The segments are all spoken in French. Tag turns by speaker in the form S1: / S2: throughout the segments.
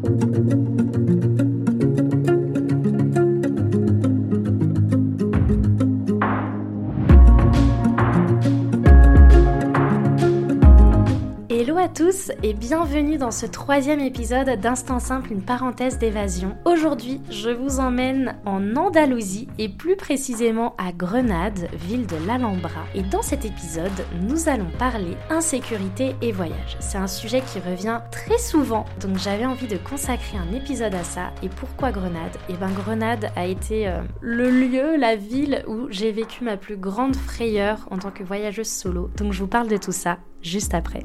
S1: Thank you. Et bienvenue dans ce troisième épisode d'Instant Simple, une parenthèse d'évasion. Aujourd'hui, je vous emmène en Andalousie et plus précisément à Grenade, ville de l'Alhambra. Et dans cet épisode, nous allons parler insécurité et voyage. C'est un sujet qui revient très souvent, donc j'avais envie de consacrer un épisode à ça. Et pourquoi Grenade? Eh ben Grenade a été euh, le lieu, la ville où j'ai vécu ma plus grande frayeur en tant que voyageuse solo. Donc je vous parle de tout ça juste après.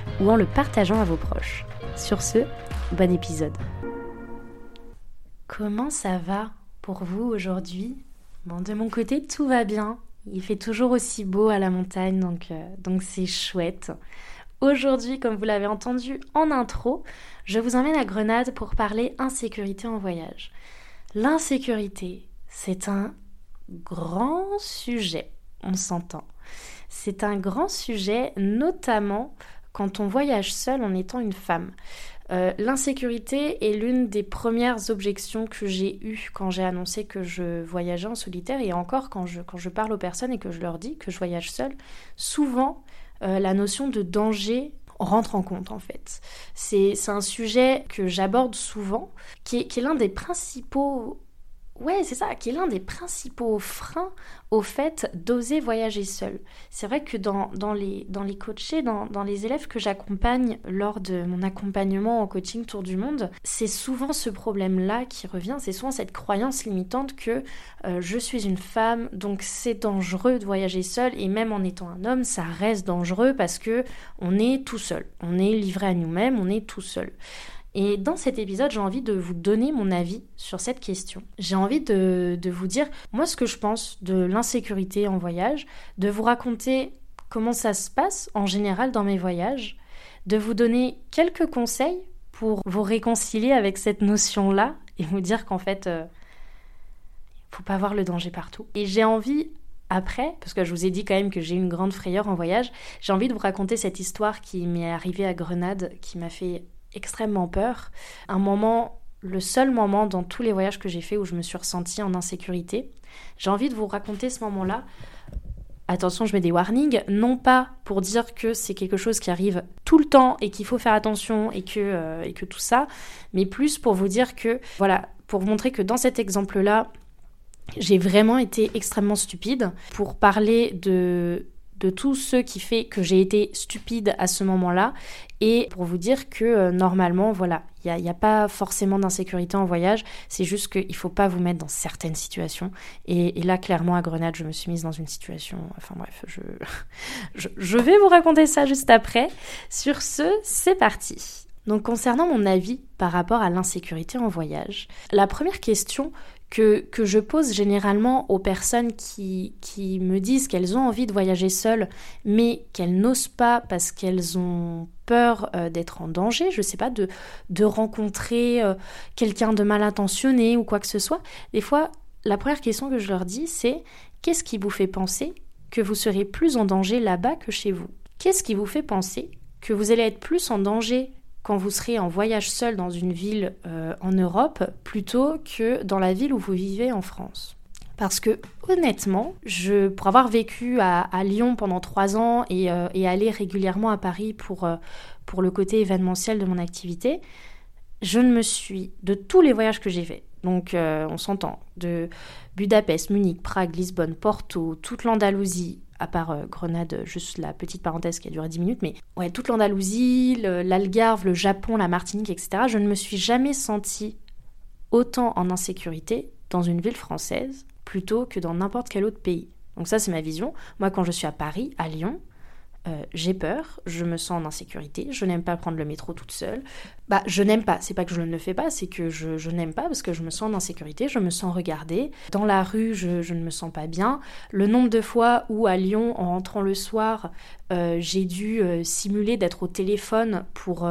S1: ou en le partageant à vos proches. Sur ce, bon épisode. Comment ça va pour vous aujourd'hui? Bon, de mon côté, tout va bien. Il fait toujours aussi beau à la montagne, donc euh, donc c'est chouette. Aujourd'hui, comme vous l'avez entendu en intro, je vous emmène à Grenade pour parler insécurité en voyage. L'insécurité, c'est un grand sujet, on s'entend. C'est un grand sujet, notamment quand on voyage seul en étant une femme. Euh, l'insécurité est l'une des premières objections que j'ai eues quand j'ai annoncé que je voyageais en solitaire et encore quand je, quand je parle aux personnes et que je leur dis que je voyage seule, souvent euh, la notion de danger rentre en compte en fait. C'est un sujet que j'aborde souvent, qui est, qui est l'un des principaux Ouais, c'est ça, qui est l'un des principaux freins au fait d'oser voyager seul. C'est vrai que dans, les, dans coachés, dans, dans les élèves que j'accompagne lors de mon accompagnement en coaching Tour du Monde, c'est souvent ce problème-là qui revient, c'est souvent cette croyance limitante que euh, je suis une femme, donc c'est dangereux de voyager seul, et même en étant un homme, ça reste dangereux parce que on est tout seul, on est livré à nous-mêmes, on est tout seul. Et dans cet épisode, j'ai envie de vous donner mon avis sur cette question. J'ai envie de, vous dire, moi, ce que je pense de l'insécurité en voyage, de vous raconter comment ça se passe en général dans mes voyages, de vous donner quelques conseils pour vous réconcilier avec cette notion-là et vous dire qu'en fait, il euh, faut pas voir le danger partout. Et j'ai envie après, parce que je vous ai dit quand même que j'ai une grande frayeur en voyage, j'ai envie de vous raconter cette histoire qui m'est arrivée à Grenade, qui m'a fait extrêmement peur. Un moment, le seul moment dans tous les voyages que j'ai fait où je me suis ressentie en insécurité. J'ai envie de vous raconter ce moment-là. Attention, je mets des warnings, non pas pour dire que c'est quelque chose qui arrive tout le temps et qu'il faut faire attention et que, euh, et que tout ça, mais plus pour vous dire que, voilà, pour vous montrer que dans cet exemple-là, j'ai vraiment été extrêmement stupide pour parler de de tout ce qui fait que j'ai été stupide à ce moment-là et pour vous dire que euh, normalement, voilà, il n'y a, pas forcément d'insécurité en voyage, c'est juste qu'il ne faut pas vous mettre dans certaines situations. Et, là, clairement, à Grenade, je me suis mise dans une situation... Enfin bref, je, je vais vous raconter ça juste après. Sur ce, c'est parti. Donc concernant mon avis par rapport à l'insécurité en voyage, la première question que, que, je pose généralement aux personnes qui, qui me disent qu'elles ont envie de voyager seules, mais qu'elles n'osent pas parce qu'elles ont peur euh, d'être en danger, je sais pas, de, de rencontrer euh, quelqu'un de mal intentionné ou quoi que ce soit. Des fois, la première question que je leur dis, c'est qu'est-ce qui vous fait penser que vous serez plus en danger là-bas que chez vous? Qu'est-ce qui vous fait penser que vous allez être plus en danger quand vous serez en voyage seul dans une ville euh, en Europe plutôt que dans la ville où vous vivez en France. Parce que honnêtement, je, pour avoir vécu à, Lyon pendant trois ans et, euh, aller régulièrement à Paris pour, euh, pour le côté événementiel de mon activité, je ne me suis, de tous les voyages que j'ai faits, donc on s'entend, de Budapest, Munich, Prague, Lisbonne, Porto, toute l'Andalousie, à part euh, Grenade, juste la petite parenthèse qui a duré 10 minutes, mais ouais, toute l'Andalousie, l'Algarve, le Japon, la Martinique, etc., je ne me suis jamais sentie autant en insécurité dans une ville française plutôt que dans n'importe quel autre pays. Donc ça, c'est ma vision. Moi, quand je suis à Paris, à Lyon, euh, j'ai peur, je me sens en insécurité, je n'aime pas prendre le métro toute seule. Bah, je n'aime pas, c'est pas que je ne le fais pas, c'est que je, n'aime pas parce que je me sens en insécurité, je me sens regardée. Dans la rue, je, ne me sens pas bien. Le nombre de fois où à Lyon, en rentrant le soir, euh, j'ai dû euh, simuler d'être au téléphone pour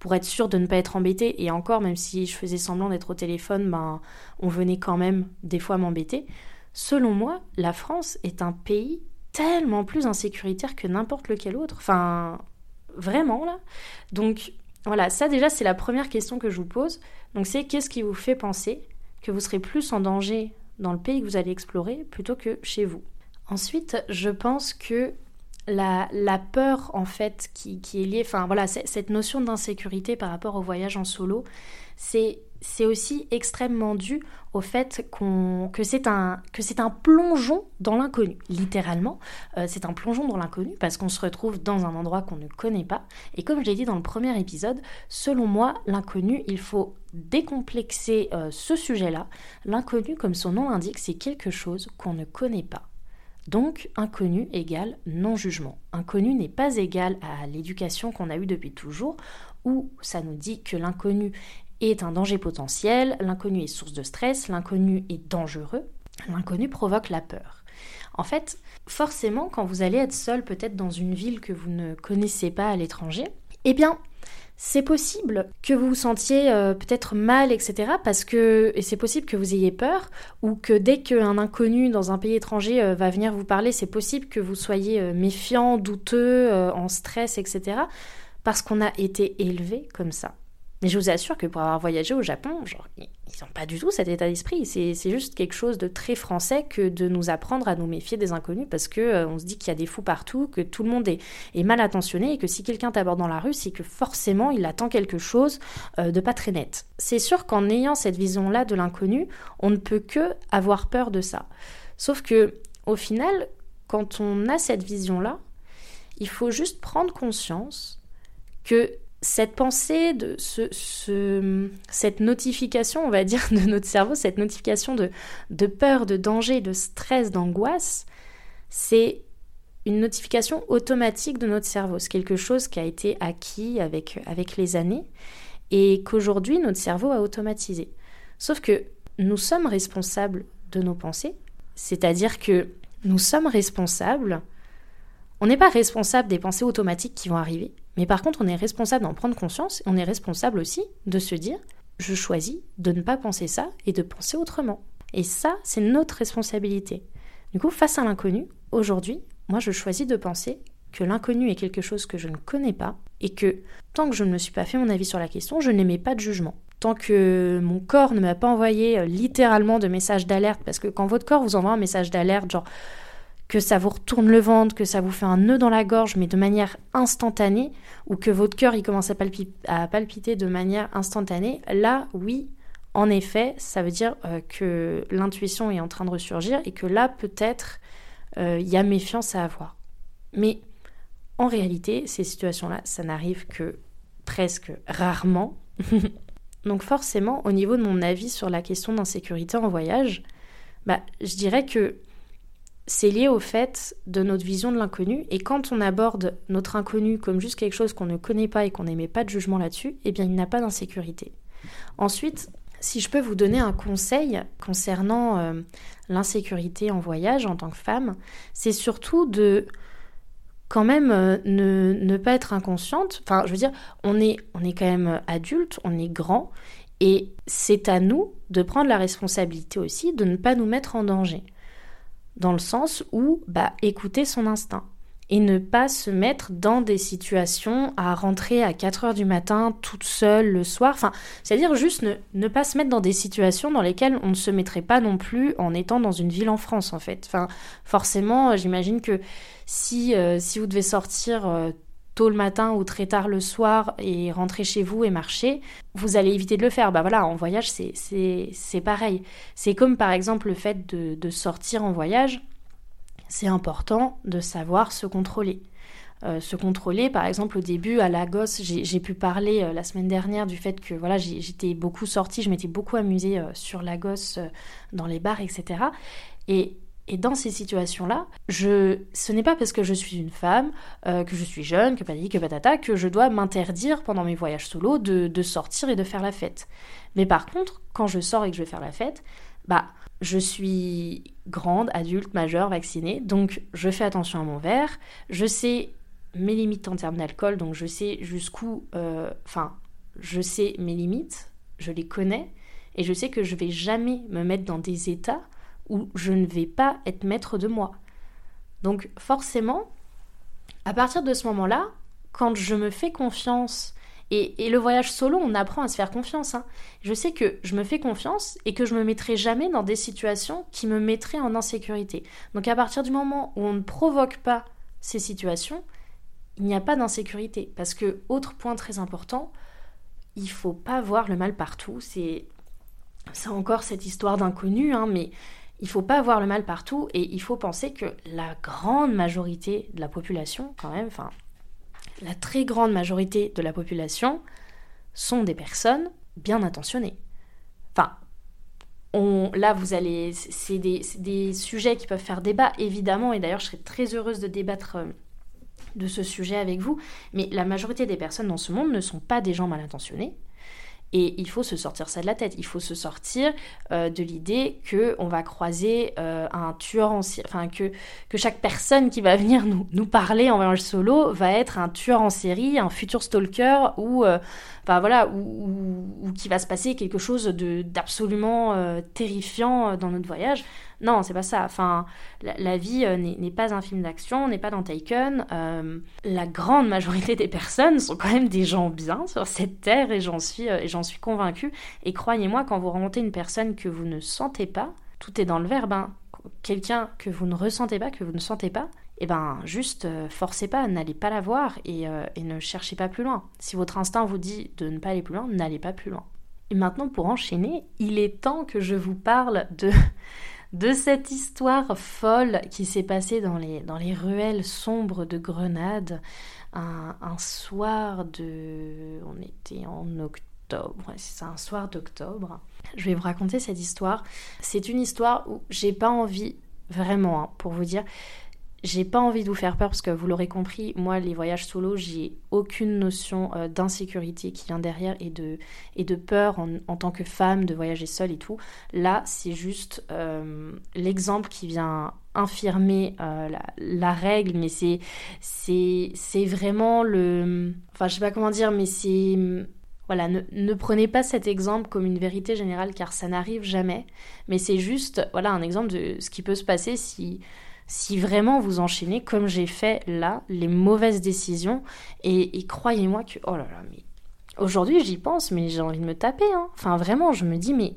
S1: pour être sûr de ne pas être embêtée. Et encore, même si je faisais semblant d'être au téléphone, ben, on venait quand même des fois m'embêter. Selon moi, la France est un pays tellement plus insécuritaire que n'importe lequel autre. Enfin, vraiment là. Donc voilà, ça déjà c'est la première question que je vous pose. Donc c'est qu'est-ce qui vous fait penser que vous serez plus en danger dans le pays que vous allez explorer plutôt que chez vous? Ensuite, je pense que la, peur en fait qui, qui est liée, enfin voilà, cette notion d'insécurité par rapport au voyage en solo, c'est c'est aussi extrêmement dû au fait que c'est un, un plongeon dans l'inconnu. Littéralement, euh, c'est un plongeon dans l'inconnu parce qu'on se retrouve dans un endroit qu'on ne connaît pas. Et comme je l'ai dit dans le premier épisode, selon moi, l'inconnu, il faut décomplexer euh, ce sujet-là. L'inconnu, comme son nom l'indique, c'est quelque chose qu'on ne connaît pas. Donc, inconnu égale non-jugement. Inconnu n'est pas égal à l'éducation qu'on a eue depuis toujours, où ça nous dit que l'inconnu est un danger potentiel, l'inconnu est source de stress, l'inconnu est dangereux, l'inconnu provoque la peur. En fait, forcément, quand vous allez être seul peut-être dans une ville que vous ne connaissez pas à l'étranger, eh bien, c'est possible que vous vous sentiez euh, peut-être mal, etc. Parce que, et c'est possible que vous ayez peur, ou que dès qu'un inconnu dans un pays étranger euh, va venir vous parler, c'est possible que vous soyez euh, méfiant, douteux, en stress, etc. Parce qu'on a été élevé comme ça. Mais je vous assure que pour avoir voyagé au Japon, genre, ils n'ont pas du tout cet état d'esprit. C'est juste quelque chose de très français que de nous apprendre à nous méfier des inconnus parce que euh, on se dit qu'il y a des fous partout, que tout le monde est, mal attentionné et que si quelqu'un t'aborde dans la rue, c'est que forcément il attend quelque chose euh, de pas très net. C'est sûr qu'en ayant cette vision-là de l'inconnu, on ne peut que avoir peur de ça. Sauf que au final, quand on a cette vision-là, il faut juste prendre conscience que cette pensée, cette notification, on va dire, de notre cerveau, cette notification de, peur, de danger, de stress, d'angoisse, c'est une notification automatique de notre cerveau. C'est quelque chose qui a été acquis avec les années et qu'aujourd'hui notre cerveau a automatisé. Sauf que nous sommes responsables de nos pensées, c'est-à-dire que nous sommes responsables, on n'est pas responsable des pensées automatiques qui vont arriver, mais par contre, on est responsable d'en prendre conscience, on est responsable aussi de se dire je choisis de ne pas penser ça et de penser autrement. Et ça, c'est notre responsabilité. Du coup, face à l'inconnu, aujourd'hui, moi, je choisis de penser que l'inconnu est quelque chose que je ne connais pas et que tant que je ne me suis pas fait mon avis sur la question, je n'émets pas de jugement. Tant que mon corps ne m'a pas envoyé euh, littéralement de message d'alerte, parce que quand votre corps vous envoie un message d'alerte, genre que ça vous retourne le ventre, que ça vous fait un nœud dans la gorge, mais de manière instantanée, ou que votre cœur il commence à, palpiter de manière instantanée, là, oui, en effet, ça veut dire euh, que l'intuition est en train de ressurgir et que là, peut-être, euh, il y a méfiance à avoir. Mais en réalité, ces situations-là, ça n'arrive que presque rarement. Donc forcément, au niveau de mon avis sur la question d'insécurité en voyage, bah, je dirais que c'est lié au fait de notre vision de l'inconnu. Et quand on aborde notre inconnu comme juste quelque chose qu'on ne connaît pas et qu'on n'émet pas de jugement là-dessus, eh bien il n'a pas d'insécurité. Ensuite, si je peux vous donner un conseil concernant euh, l'insécurité en voyage en tant que femme, c'est surtout de quand même euh, ne, pas être inconsciente. Enfin, je veux dire, on est, on est quand même adulte, on est grand, et c'est à nous de prendre la responsabilité aussi de ne pas nous mettre en danger dans le sens où bah, écouter son instinct et ne pas se mettre dans des situations à rentrer à 4 heures du matin toute seule le soir. Enfin, c'est-à-dire juste ne, pas se mettre dans des situations dans lesquelles on ne se mettrait pas non plus en étant dans une ville en France, en fait. Enfin, forcément, j'imagine que si, euh, si vous devez sortir euh, tôt le matin ou très tard le soir et rentrer chez vous et marcher, vous allez éviter de le faire. Bah voilà, en voyage, c'est pareil. C'est comme par exemple le fait de, sortir en voyage. C'est important de savoir se contrôler. Euh, se contrôler. Par exemple, au début, à Lagos, j'ai pu parler euh, la semaine dernière du fait que voilà, j'étais beaucoup sortie, je m'étais beaucoup amusée euh, sur Lagos, dans les bars, etc. Et Et dans ces situations-là, je, ce n'est pas parce que je suis une femme, euh, que je suis jeune, que patati, que patata, que je dois m'interdire pendant mes voyages solo de, sortir et de faire la fête. Mais par contre, quand je sors et que je vais faire la fête, bah, je suis grande, adulte, majeure, vaccinée, donc je fais attention à mon verre, je sais mes limites en termes d'alcool, donc je sais jusqu'où, euh, enfin, je sais mes limites, je les connais, et je sais que je vais jamais me mettre dans des états où je ne vais pas être maître de moi. Donc forcément, à partir de ce moment-là, quand je me fais confiance, et, le voyage solo, on apprend à se faire confiance. Hein. Je sais que je me fais confiance et que je me mettrai jamais dans des situations qui me mettraient en insécurité. Donc à partir du moment où on ne provoque pas ces situations, il n'y a pas d'insécurité. Parce que, autre point très important, il faut pas voir le mal partout. C'est encore cette histoire d'inconnu, hein, mais il faut pas voir le mal partout et il faut penser que la grande majorité de la population, quand même, enfin, la très grande majorité de la population sont des personnes bien intentionnées. Enfin, on, là, vous allez, c'est des, des, sujets qui peuvent faire débat, évidemment, et d'ailleurs, je serais très heureuse de débattre euh, de ce sujet avec vous, mais la majorité des personnes dans ce monde ne sont pas des gens mal intentionnés. Et il faut se sortir ça de la tête. Il faut se sortir euh, de l'idée que on va croiser euh, un tueur en série, enfin que, que chaque personne qui va venir nous, nous parler en voyage solo va être un tueur en série, un futur stalker ou euh, enfin voilà, ou, qui va se passer quelque chose de d'absolument terrifiant dans notre voyage. Non, c'est pas ça. Enfin, la, vie euh, n'est pas un film d'action, n'est pas dans Taken. Euh, la grande majorité des personnes sont quand même des gens bien sur cette terre et j'en suis, euh, convaincue. Et croyez-moi, quand vous rencontrez une personne que vous ne sentez pas, tout est dans le verbe. Hein. Quelqu'un que vous ne ressentez pas, que vous ne sentez pas, eh ben juste forcez pas, n'allez pas la voir et, ne cherchez pas plus loin. Si votre instinct vous dit de ne pas aller plus loin, n'allez pas plus loin. Et maintenant pour enchaîner, il est temps que je vous parle de de cette histoire folle qui s'est passée dans les, ruelles sombres de Grenade un, soir de... On était en octobre, c'est un soir d'octobre. Je vais vous raconter cette histoire. C'est une histoire où j'ai pas envie, vraiment, hein, pour vous dire, j'ai pas envie de vous faire peur parce que vous l'aurez compris, moi les voyages solo, j'ai aucune notion euh, d'insécurité qui vient derrière et de, peur en, tant que femme de voyager seule et tout. Là, c'est juste euh, l'exemple qui vient infirmer euh, la, règle, mais c'est, c'est, c'est vraiment le... Enfin, je sais pas comment dire, mais c'est... Voilà, ne, ne, prenez pas cet exemple comme une vérité générale car ça n'arrive jamais, mais c'est juste voilà un exemple de ce qui peut se passer si si vraiment vous enchaînez, comme j'ai fait là, les mauvaises décisions. Et, croyez-moi que, oh là là, mais aujourd'hui j'y pense, mais j'ai envie de me taper. Hein. Enfin vraiment, je me dis, mais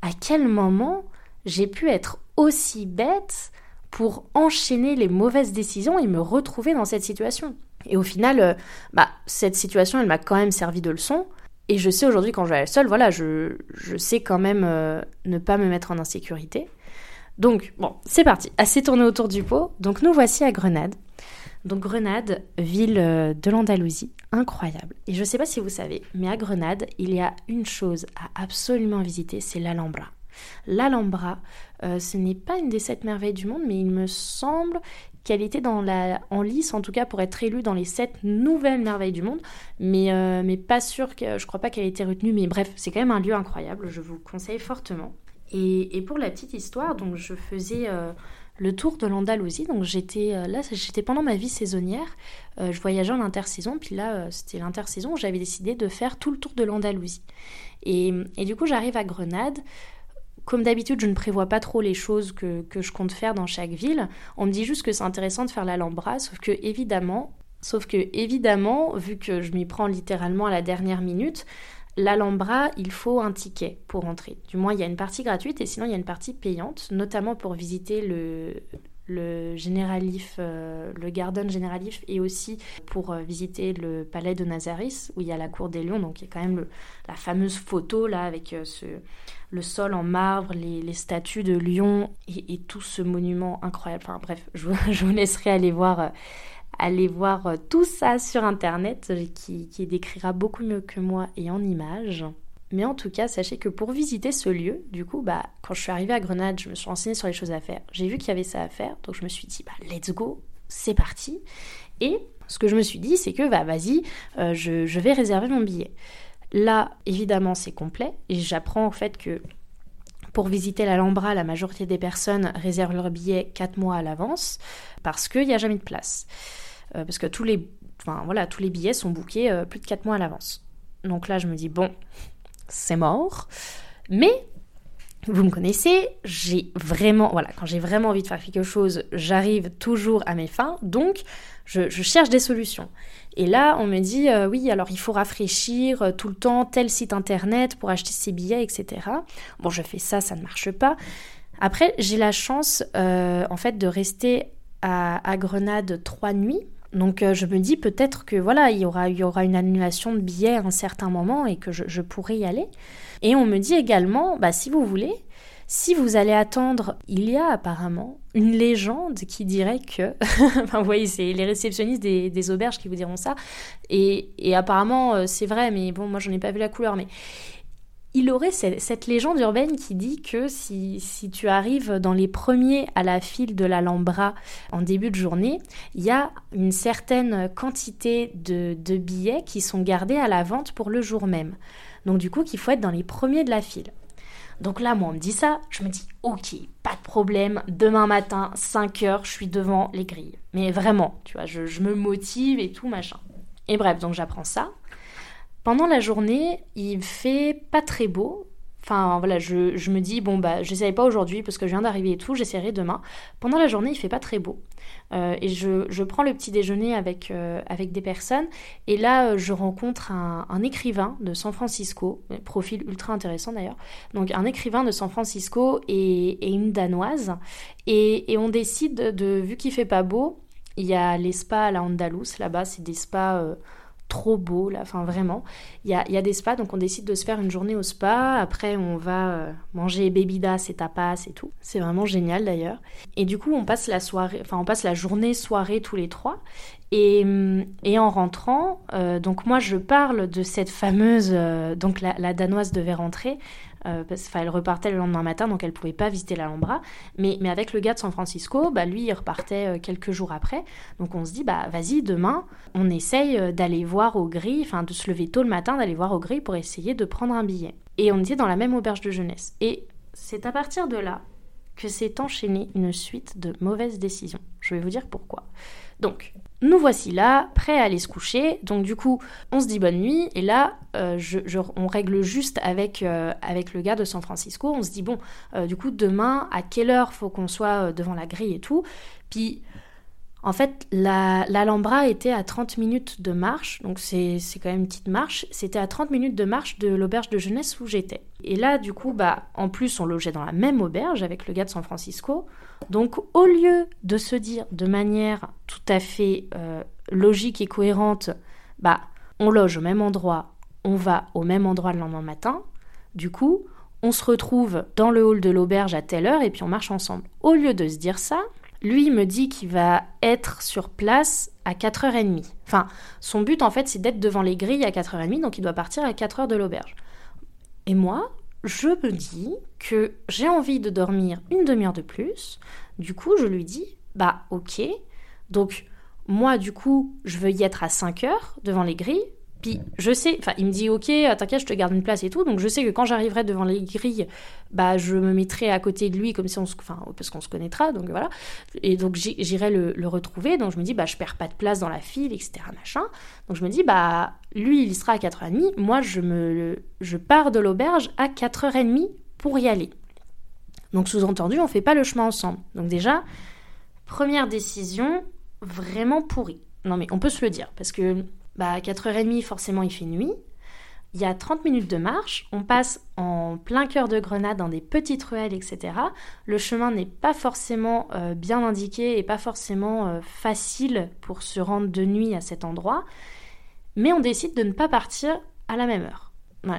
S1: à quel moment j'ai pu être aussi bête pour enchaîner les mauvaises décisions et me retrouver dans cette situation? Et au final, euh, bah, cette situation, elle m'a quand même servi de leçon. Et je sais aujourd'hui, quand je vais seule, voilà, je, sais quand même euh, ne pas me mettre en insécurité. Donc, bon, c'est parti. Assez tourné autour du pot. Donc, nous voici à Grenade. Donc, Grenade, ville euh, de l'Andalousie, incroyable. Et je ne sais pas si vous savez, mais à Grenade, il y a une chose à absolument visiter, c'est l'Alhambra. L'Alhambra, euh, ce n'est pas une des sept merveilles du monde, mais il me semble qu'elle était dans la, en lice, en tout cas pour être élue dans les sept nouvelles merveilles du monde, mais, euh, mais pas sûr que je crois pas qu'elle ait été retenue, mais bref, c'est quand même un lieu incroyable, je vous conseille fortement. Et, pour la petite histoire, donc je faisais euh, le tour de l'Andalousie. Donc j'étais euh, là, j'étais pendant ma vie saisonnière. Euh, je voyageais en intersaison, puis là c'était l'intersaison où j'avais décidé de faire tout le tour de l'Andalousie. Et, et, du coup j'arrive à Grenade. Comme d'habitude, je ne prévois pas trop les choses que, que, je compte faire dans chaque ville. On me dit juste que c'est intéressant de faire l'Alhambra, sauf que évidemment, sauf que évidemment, vu que je m'y prends littéralement à la dernière minute, L'Alhambra, il faut un ticket pour entrer. Du moins, il y a une partie gratuite et sinon, il y a une partie payante, notamment pour visiter le, le euh, le Garden Généralif et aussi pour euh, visiter le palais de Nazaris où il y a la cour des lions. Donc il y a quand même la fameuse photo là avec euh, ce, le sol en marbre, les, statues de lions et, tout ce monument incroyable. Enfin bref, je vous laisserai aller voir Allez voir euh, tout ça sur internet euh, qui, décrira beaucoup mieux que moi et en images. Mais en tout cas, sachez que pour visiter ce lieu, du coup, bah, quand je suis arrivée à Grenade, je me suis renseignée sur les choses à faire. J'ai vu qu'il y avait ça à faire, donc je me suis dit, bah, let's go, c'est parti. Et ce que je me suis dit, c'est que, bah, vas-y, euh, je, vais réserver mon billet. Là, évidemment, c'est complet, et j'apprends en fait que pour visiter l'Alhambra, la majorité des personnes réservent leur billet 4 mois à l'avance parce qu'il n'y a jamais de place. Euh, parce que tous les, enfin, voilà, tous les billets sont bookés euh, plus de 4 mois à l'avance. Donc là, je me dis, bon, c'est mort. Mais vous me connaissez, j'ai vraiment, voilà, quand j'ai vraiment envie de faire quelque chose, j'arrive toujours à mes fins, donc je, cherche des solutions. Et là, on me dit, euh, oui, alors il faut rafraîchir tout le temps tel site internet pour acheter ses billets, etc. Bon, je fais ça, ça ne marche pas. Après, j'ai la chance, en fait, de rester à, à Grenade trois nuits. Donc je me dis peut-être que voilà, il y aura, y aura une annulation de billets à un certain moment et que je, pourrai y aller. Et on me dit également, bah, si vous voulez, si vous allez attendre, il y a apparemment une légende qui dirait que, enfin vous voyez, c'est les réceptionnistes des, auberges qui vous diront ça, et, apparemment euh, c'est vrai, mais bon, moi j'en ai pas vu la couleur, mais il aurait cette, légende urbaine qui dit que si, tu arrives dans les premiers à la file de l'Alhambra en début de journée, il y a une certaine quantité de, de billets qui sont gardés à la vente pour le jour même. Donc du coup, qu'il faut être dans les premiers de la file. Donc là, moi, on me dit ça, je me dis, ok, pas de problème, demain matin, 5 heures, je suis devant les grilles. Mais vraiment, tu vois, je me motive et tout, machin. Et bref, donc j'apprends ça. Pendant la journée, il fait pas très beau, Enfin voilà, je, me dis, bon bah j'essaye pas aujourd'hui parce que je viens d'arriver et tout, j'essaierai demain. Pendant la journée, il fait pas très beau. Euh, et je, je, prends le petit déjeuner avec, euh, avec des personnes. Et là, euh, je rencontre un, écrivain de San Francisco, profil ultra intéressant d'ailleurs. Donc un écrivain de San Francisco et, et une danoise. Et, et, on décide de, vu qu'il fait pas beau, il y a les spas à la là-bas, c'est des spas trop beau là, enfin vraiment. Il y a, y a, des spas, donc on décide de se faire une journée au spa. Après, on va euh, manger bebidas et tapas et tout. C'est vraiment génial d'ailleurs. Et du coup, on passe la soirée, enfin on passe la journée soirée tous les trois. Et, et en rentrant, euh, donc moi je parle de cette fameuse, euh, donc la, la, danoise devait rentrer. Euh, parce, elle repartait le lendemain matin, donc elle pouvait pas visiter l'Alhambra. Mais, mais avec le gars de San Francisco, bah, lui, il repartait euh, quelques jours après. Donc on se dit, bah vas-y, demain, on essaye euh, d'aller voir au gris, enfin de se lever tôt le matin, d'aller voir au gris pour essayer de prendre un billet. Et on était dans la même auberge de jeunesse. Et c'est à partir de là que s'est enchaînée une suite de mauvaises décisions. Je vais vous dire pourquoi. Donc, nous voici là, prêts à aller se coucher. Donc du coup, on se dit bonne nuit. Et là, euh, on règle juste avec, euh, avec le gars de San Francisco. On se dit, bon, euh, du coup, demain, à quelle heure faut qu'on soit devant la grille et tout. Puis en fait, l'Alhambra était à 30 minutes de marche, donc c'est quand même une petite marche. C'était à 30 minutes de marche de l'auberge de jeunesse où j'étais. Et là, du coup, bah, en plus, on logeait dans la même auberge avec le gars de San Francisco. Donc, au lieu de se dire de manière tout à fait euh, logique et cohérente, bah, on loge au même endroit, on va au même endroit le lendemain matin, du coup, on se retrouve dans le hall de l'auberge à telle heure et puis on marche ensemble. Au lieu de se dire ça, lui me dit qu'il va être sur place à 4h30. Enfin, son but en fait c'est d'être devant les grilles à 4h30, donc il doit partir à 4h de l'auberge. Et moi, je me dis que j'ai envie de dormir une demi-heure de plus. Du coup, je lui dis, bah ok. Donc, moi, du coup, je veux y être à 5 h devant les grilles. Puis je sais, enfin il me dit ok, t'inquiète, je te garde une place et tout. Donc je sais que quand j'arriverai devant les grilles, bah je me mettrai à côté de lui comme si on se, enfin parce qu'on se connaîtra, donc voilà. Et donc j'irai le, retrouver. Donc je me dis bah je perds pas de place dans la file, etc. Machin. Donc je me dis bah lui il sera à 4h30, moi je me, je pars de l'auberge à 4h30 pour y aller. Donc sous-entendu on fait pas le chemin ensemble. Donc déjà première décision vraiment pourrie. Non mais on peut se le dire parce que bah, à 4h30, forcément, il fait nuit. Il y a 30 minutes de marche, on passe en plein cœur de Grenade dans des petites ruelles, etc. Le chemin n'est pas forcément euh, bien indiqué et pas forcément euh, facile pour se rendre de nuit à cet endroit, mais on décide de ne pas partir à la même heure.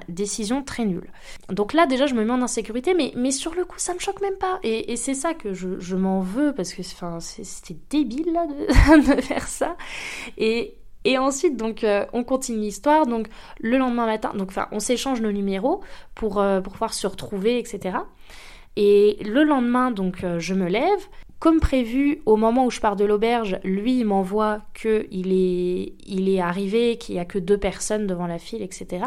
S1: décision très nulle. Donc là, déjà, je me mets en insécurité, mais, sur le coup, ça me choque même pas. Et, c'est ça que je, m'en veux, parce que c'était débile de, de faire ça. Et, Et ensuite, donc, euh, on continue l'histoire. Donc, le lendemain matin, donc, enfin, on s'échange nos numéros pour, euh, pour pouvoir se retrouver, etc. Et le lendemain, donc, euh, je me lève. Comme prévu, au moment où je pars de l'auberge, lui, il m'envoie qu'il est, il est arrivé, qu'il n'y a que deux personnes devant la file, etc.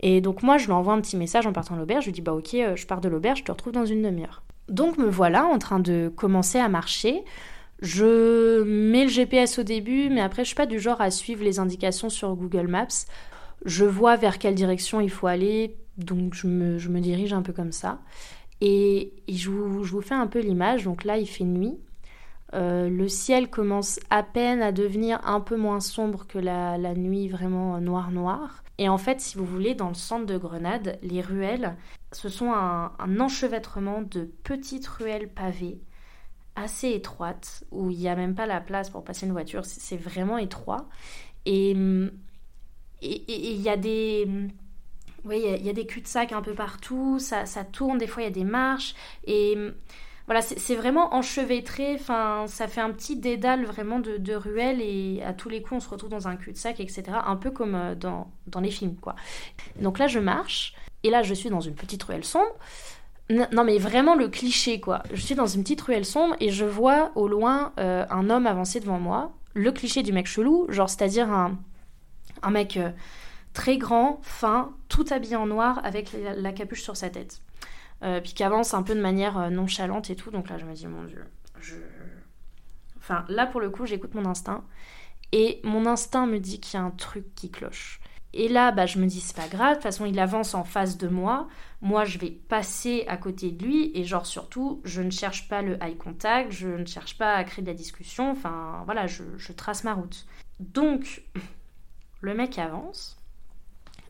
S1: Et donc, moi, je lui envoie un petit message en partant de l'auberge. Je lui dis, bah, ok, je pars de l'auberge, je te retrouve dans une demi-heure. Donc, me voilà en train de commencer à marcher. Je mets le GPS au début, mais après, je suis pas du genre à suivre les indications sur Google Maps. Je vois vers quelle direction il faut aller, donc je me, dirige un peu comme ça. Et, je, vous, fais un peu l'image. Donc là, il fait nuit. Euh, le ciel commence à peine à devenir un peu moins sombre que la, nuit vraiment noire-noire. Et en fait, si vous voulez, dans le centre de Grenade, les ruelles, ce sont un enchevêtrement de petites ruelles pavées assez étroite où il n'y a même pas la place pour passer une voiture. C'est vraiment étroit. Et il y a des. Oui, il y, a des cul-de-sac un peu partout, ça, ça, tourne, des fois il y a des marches, et voilà, c'est vraiment enchevêtré, enfin, ça fait un petit dédale vraiment de, de ruelles, et à tous les coups on se retrouve dans un cul-de-sac, etc., un peu comme euh, dans, dans les films, quoi. Donc là je marche, et là je suis dans une petite ruelle sombre, non, mais vraiment le cliché, quoi. Je suis dans une petite ruelle sombre et je vois au loin euh, un homme avancer devant moi. Le cliché du mec chelou, genre, c'est-à-dire un, un mec euh, très grand, fin, tout habillé en noir avec la, capuche sur sa tête. Euh, puis qui avance un peu de manière nonchalante et tout. Donc là, je me dis, mon Dieu, je. Enfin, là, pour le coup, j'écoute mon instinct. Et mon instinct me dit qu'il y a un truc qui cloche. Et là, bah, je me dis, c'est pas grave, de toute façon, il avance en face de moi. Moi, je vais passer à côté de lui. Et genre, surtout, je ne cherche pas le eye contact, je ne cherche pas à créer de la discussion. Enfin, voilà, je, trace ma route. Donc, le mec avance.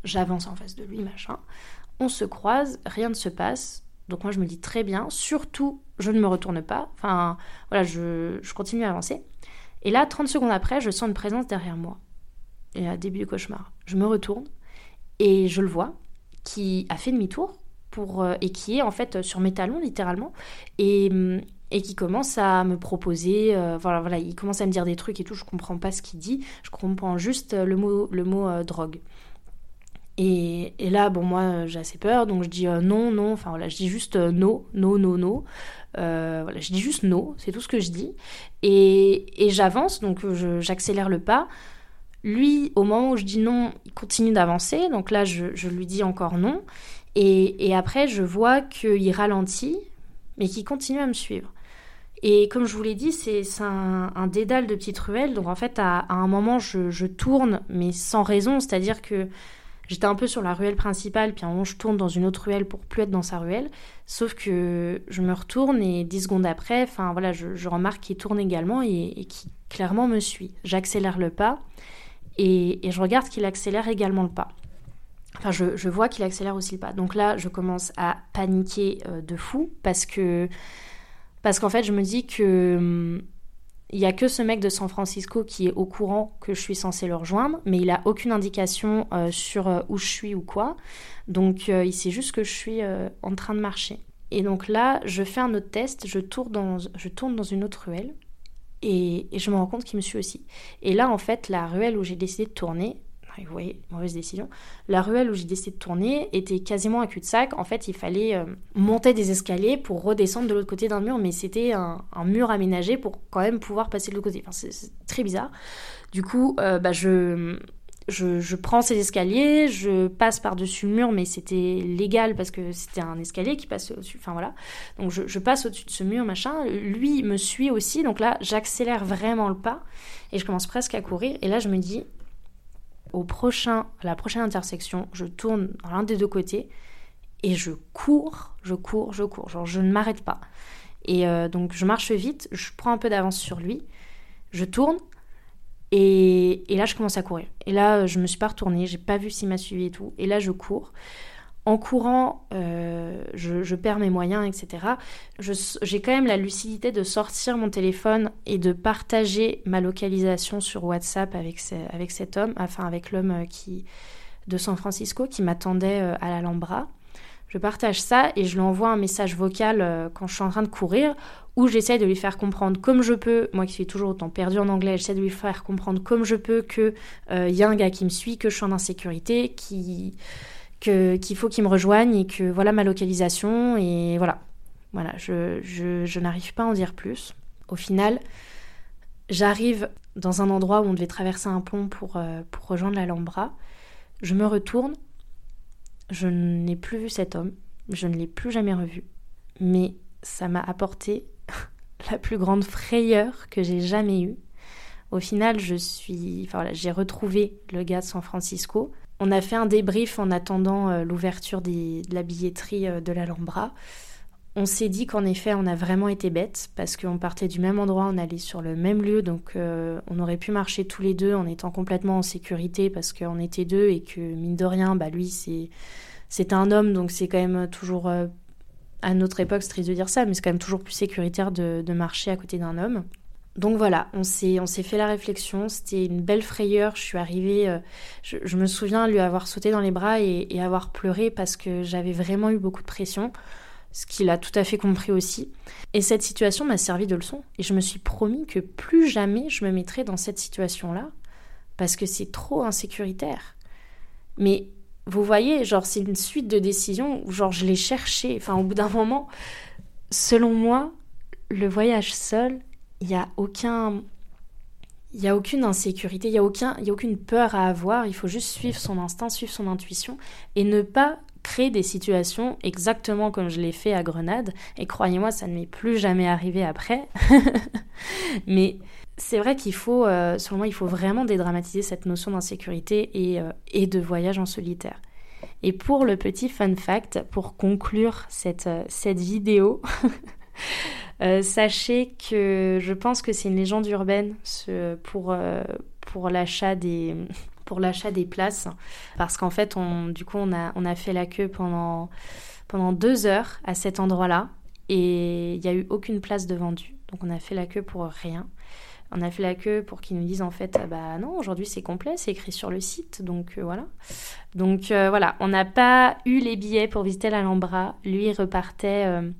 S1: J'avance en face de lui, machin. On se croise, rien ne se passe. Donc, moi, je me dis très bien. Surtout, je ne me retourne pas. Enfin, voilà, je, je continue à avancer. Et là, 30 secondes après, je sens une présence derrière moi et à début du cauchemar. Je me retourne et je le vois qui a fait demi-tour pour euh, et qui est en fait sur mes talons littéralement et, mm, et qui commence à me proposer euh, voilà voilà il commence à me dire des trucs et tout je comprends pas ce qu'il dit je comprends juste le mot le mot euh, drogue. Et, et, là bon moi j'ai assez peur donc je dis non non enfin voilà je dis juste non non non non voilà je dis juste non c'est tout ce que je dis. Et, et j'avance donc j'accélère le pas lui, au moment où je dis non, il continue d'avancer. Donc là, je, lui dis encore non. Et, après, je vois qu'il ralentit, mais qu'il continue à me suivre. Et comme je vous l'ai dit, c'est un, dédale de petites ruelles. Donc en fait, à, un moment, je, tourne, mais sans raison. C'est-à-dire que j'étais un peu sur la ruelle principale, puis à un moment, je tourne dans une autre ruelle pour plus être dans sa ruelle. Sauf que je me retourne et dix secondes après, enfin voilà, je, remarque qu'il tourne également et, et qu'il clairement me suit. J'accélère le pas et, je regarde qu'il accélère également le pas. Enfin, je, vois qu'il accélère aussi le pas. Donc là, je commence à paniquer euh, de fou parce que parce qu'en fait, je me dis que hum, il y a que ce mec de San Francisco qui est au courant que je suis censée le rejoindre, mais il a aucune indication euh, sur euh, où je suis ou quoi. Donc il sait juste que je suis en train de marcher. Et donc là, je fais un autre test, je tourne dans, je tourne dans une autre ruelle et, je me rends compte qu'il me suit aussi. Et là, en fait, la ruelle où j'ai décidé de tourner, vous voyez, mauvaise décision, la ruelle où j'ai décidé de tourner était quasiment un cul-de-sac. En fait, il fallait euh, monter des escaliers pour redescendre de l'autre côté d'un mur, mais c'était un, mur aménagé pour quand même pouvoir passer de l'autre côté. C'est très bizarre. Du coup, euh, bah, je, je, prends ces escaliers, je passe par-dessus le mur, mais c'était légal parce que c'était un escalier qui passe au-dessus. Enfin voilà. Donc je, passe au-dessus de ce mur, machin. Lui me suit aussi. Donc là, j'accélère vraiment le pas et je commence presque à courir. Et là, je me dis, au prochain, à la prochaine intersection, je tourne dans l'un des deux côtés et je cours, je cours, je cours. Genre, je ne m'arrête pas. Et euh, donc, je marche vite, je prends un peu d'avance sur lui, je tourne et, là, je commence à courir. Et là, je me suis pas retournée, j'ai pas vu s'il m'a suivi et tout. Et là, je cours. En courant, euh, je, perds mes moyens, etc. J'ai quand même la lucidité de sortir mon téléphone et de partager ma localisation sur WhatsApp avec, cet homme, enfin avec l'homme qui de San Francisco qui m'attendait euh, à l'Alhambra. Je partage ça et je lui envoie un message vocal euh, quand je suis en train de courir où j'essaie de lui faire comprendre comme je peux, moi qui suis toujours autant perdue en anglais, j'essaie de lui faire comprendre comme je peux que il y a un gars qui me suit, que je suis en insécurité, qui qu'il faut qu'il me rejoigne et que voilà ma localisation et voilà. Voilà, je, je n'arrive pas à en dire plus. Au final, j'arrive dans un endroit où on devait traverser un pont pour, euh, pour rejoindre l'Alhambra. Je me retourne, je n'ai plus vu cet homme, je ne l'ai plus jamais revu. Mais ça m'a apporté la plus grande frayeur que j'ai jamais eue. Au final, je suis, voilà, j'ai retrouvé le gars de San Francisco. On a fait un débrief en attendant euh, l'ouverture de la billetterie euh, de l'Alhambra. On s'est dit qu'en effet, on a vraiment été bêtes parce qu'on partait du même endroit, on allait sur le même lieu, donc euh, on aurait pu marcher tous les deux en étant complètement en sécurité parce qu'on était deux et que mine de rien, bah lui c'est c'est un homme, donc c'est quand même toujours euh, à notre époque, c'est triste de dire ça, mais c'est quand même toujours plus sécuritaire de, marcher à côté d'un homme. Donc voilà, on s'est, on s'est fait la réflexion, c'était une belle frayeur, je suis arrivée, euh, je, me souviens lui avoir sauté dans les bras et avoir pleuré parce que j'avais vraiment eu beaucoup de pression ce qu'il a tout à fait compris aussi. Et cette situation m'a servi de leçon. Et je me suis promis que plus jamais je me mettrais dans cette situation-là, parce que c'est trop insécuritaire. Mais vous voyez, genre, c'est une suite de décisions où, genre, je l'ai cherché. Enfin, au bout d'un moment, selon moi, le voyage seul, il n'y a aucun. Il n'y a aucune insécurité, il n'y a, aucun, y a aucune peur à avoir, il faut juste suivre son instinct, suivre son intuition et ne pas créer des situations exactement comme je l'ai fait à Grenade. Et croyez-moi, ça ne m'est plus jamais arrivé après. Mais c'est vrai qu'il faut, euh, il faut vraiment dédramatiser cette notion d'insécurité et, euh, et, de voyage en solitaire. Et pour le petit fun fact, pour conclure cette, euh, cette vidéo, sachez que je pense que c'est une légende urbaine pour, pour l'achat des, pour l'achat des places parce qu'en fait, on, du coup, on a, on a fait la queue pendant, pendant deux heures à cet endroit-là et il n'y a eu aucune place de vendue. Donc on a fait la queue pour rien. On a fait la queue pour qu'ils nous disent en fait, ah bah non, aujourd'hui c'est complet, c'est écrit sur le site, donc euh, voilà. Donc euh, voilà, on n'a pas eu les billets pour visiter l'Alhambra. Lui repartait euh,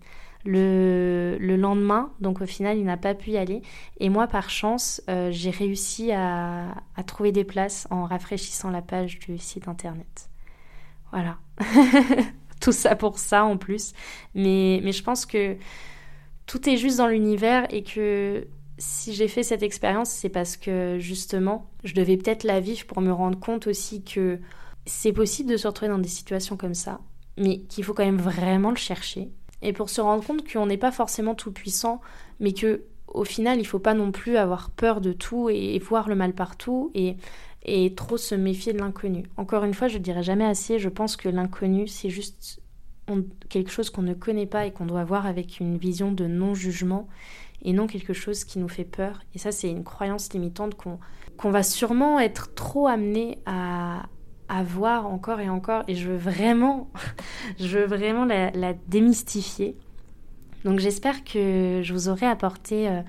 S1: le, le, lendemain, donc au final il n'a pas pu y aller. Et moi par chance, euh, j'ai réussi à, à, trouver des places en rafraîchissant la page du site internet. Voilà. tout ça pour ça en plus. Mais, mais je pense que tout est juste dans l'univers et que si j'ai fait cette expérience, c'est parce que justement, je devais peut-être la vivre pour me rendre compte aussi que c'est possible de se retrouver dans des situations comme ça, mais qu'il faut quand même vraiment le chercher et pour se rendre compte qu'on n'est pas forcément tout puissant, mais que au final, il faut pas non plus avoir peur de tout et, voir le mal partout et, trop se méfier de l'inconnu. Encore une fois, je ne dirai jamais assez, je pense que l'inconnu, c'est juste quelque chose qu'on ne connaît pas et qu'on doit voir avec une vision de non-jugement et non quelque chose qui nous fait peur. Et ça, c'est une croyance limitante qu'on va sûrement être trop amené à, à voir encore et encore et je veux vraiment, je veux vraiment la, démystifier. Donc j'espère que je vous aurai apporté euh,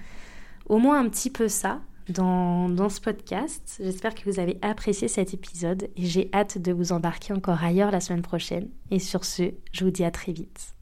S1: au moins un petit peu ça dans, dans ce podcast. J'espère que vous avez apprécié cet épisode et j'ai hâte de vous embarquer encore ailleurs la semaine prochaine. Et sur ce, je vous dis à très vite.